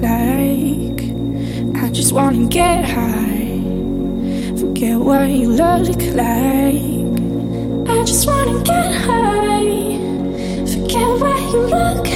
like. I just wanna get high. Forget what you look like. I just wanna get high. Forget what you look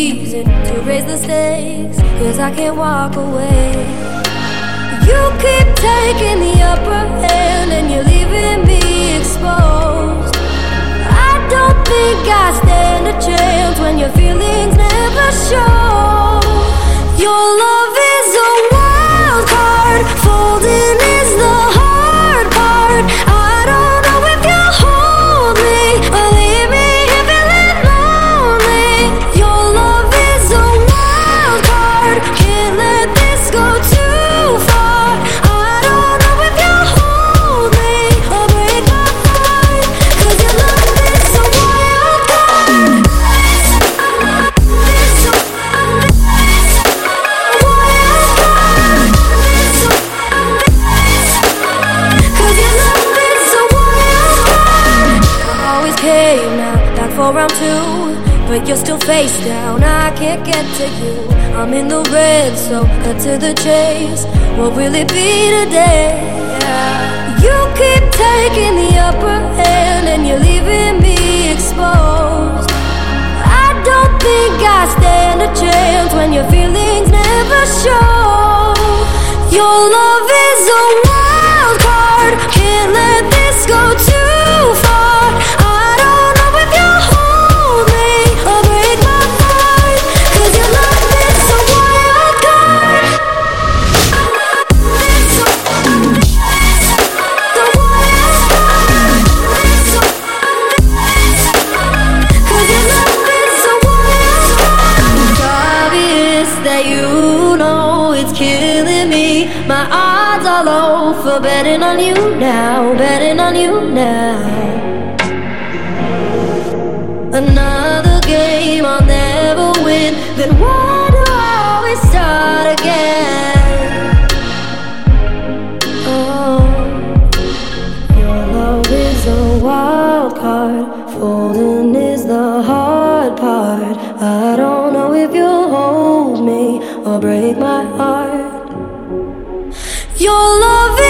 reason to raise the stakes. Cause I can't walk away. You keep taking the upper hand and you're leaving me exposed. I don't think I stand a chance when your feelings never show. Your love Always now, back for round two. But you're still face down, I can't get to you. I'm in the red, so cut to the chase. What will it be today? You keep taking the upper hand And you're leaving me exposed. I don't think I stand a chance when your feelings never show. Your love is a wild card, can't let this go too on you now Betting on you now Another game I'll never win Then why do I always start again? Oh your love is a wild card. Folding is the hard part. I don't know if you'll hold me or break my heart. Your love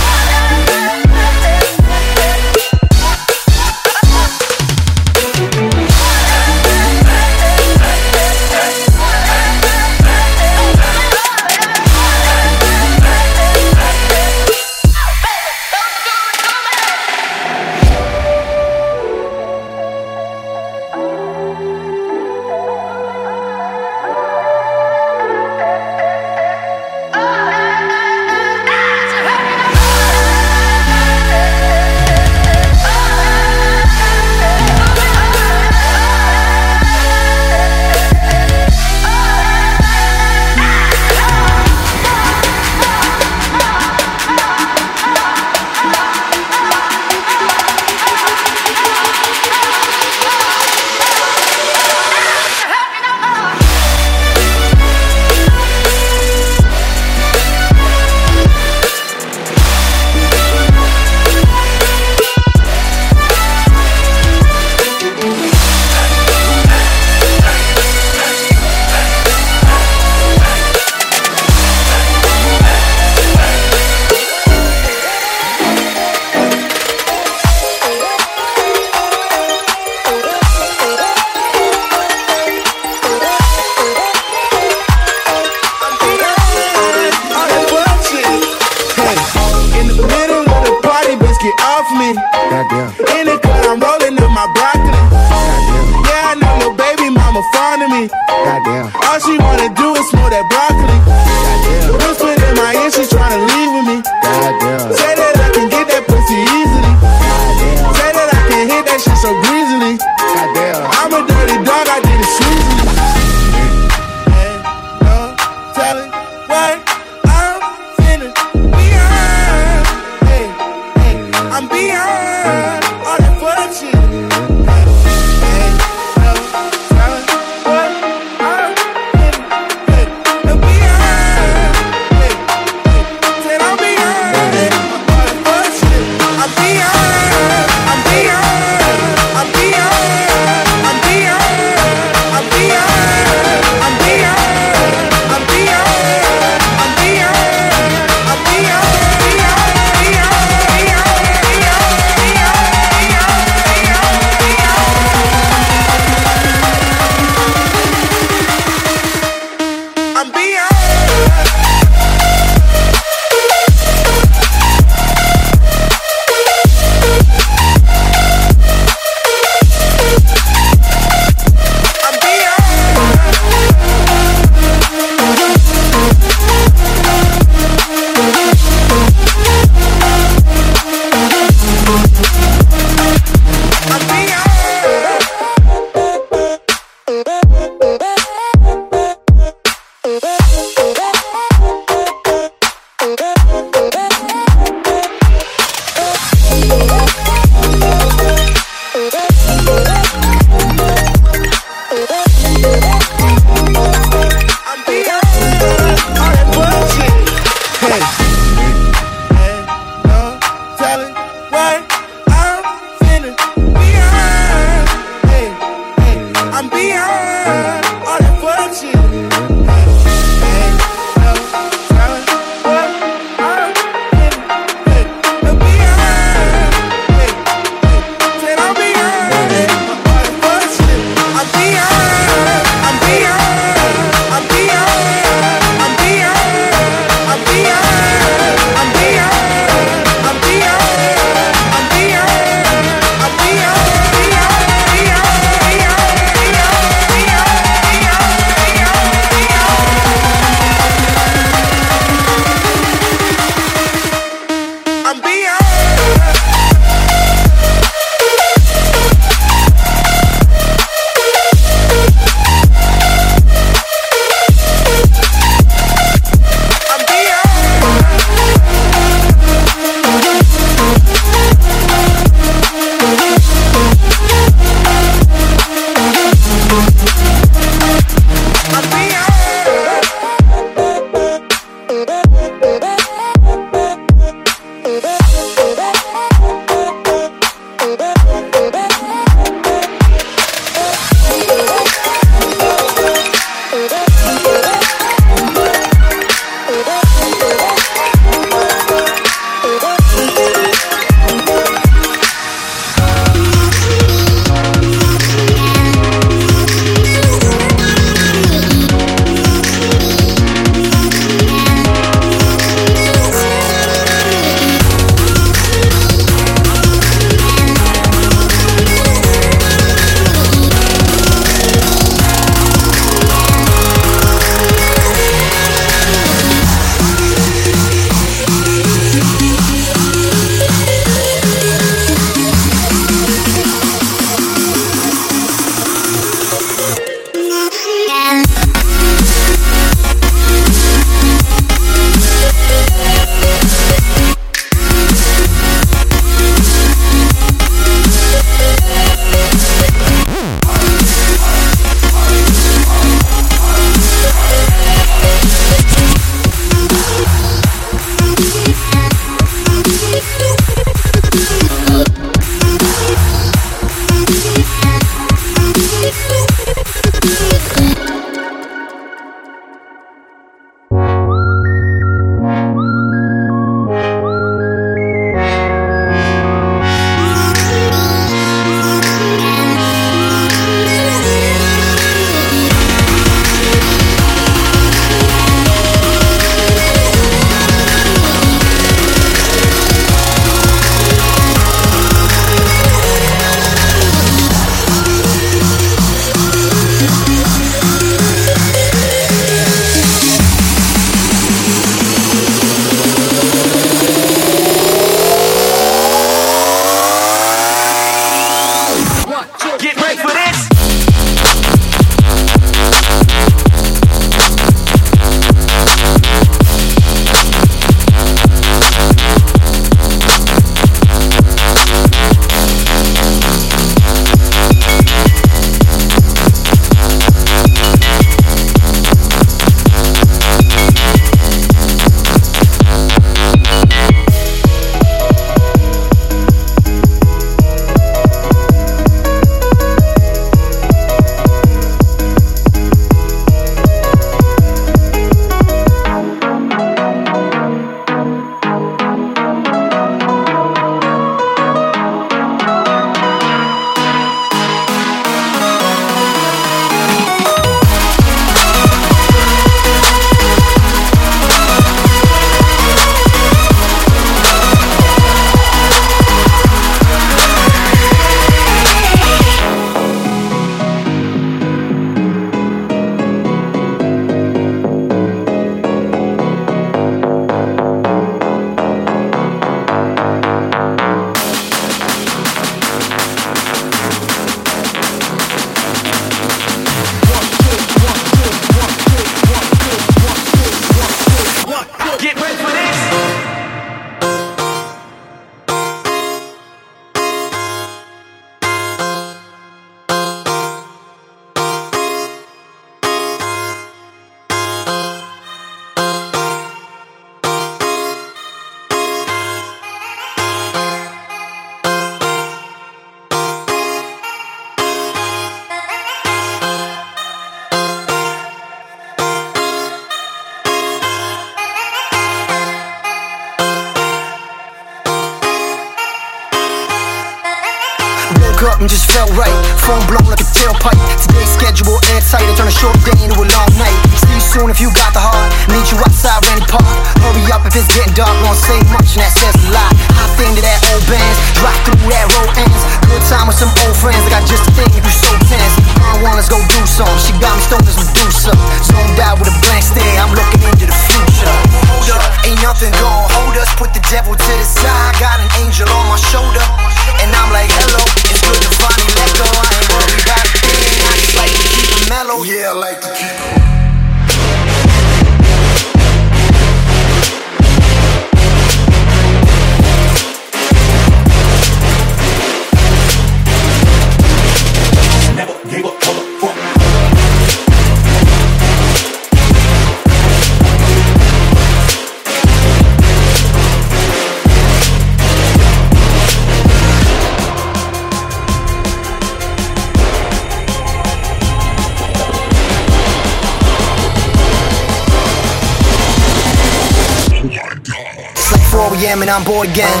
when I'm bored again,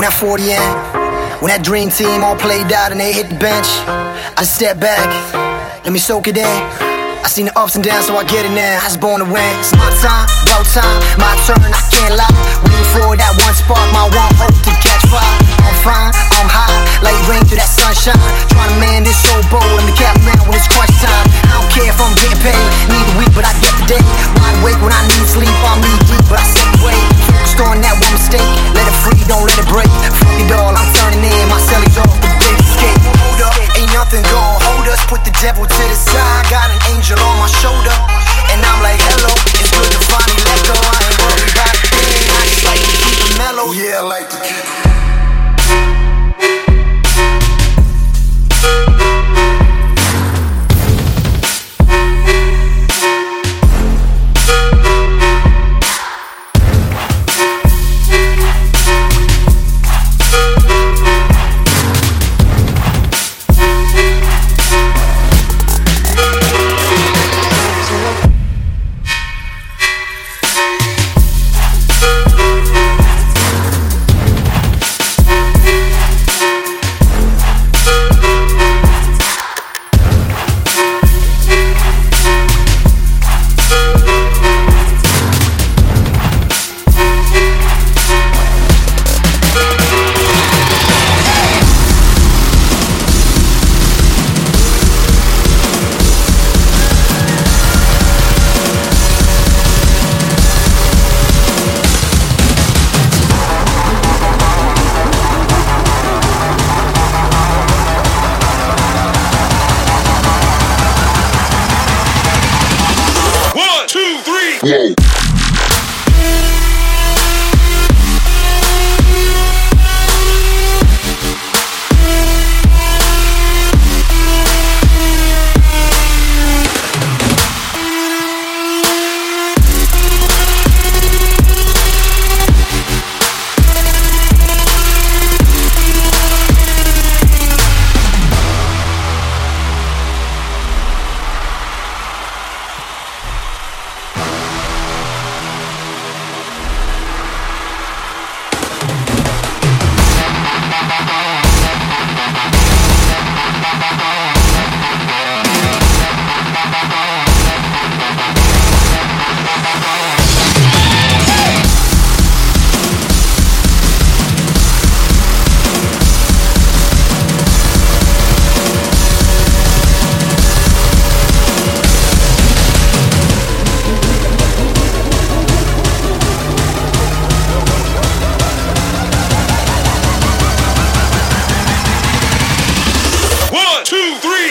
when I'm 40 in, when that dream team all played out and they hit the bench. I step back, let me soak it in. I seen the ups and downs, so I get it now. I was born to win. It's my time, no time, my turn. I can't lie. Waiting for that one spark, my one.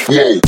Yay.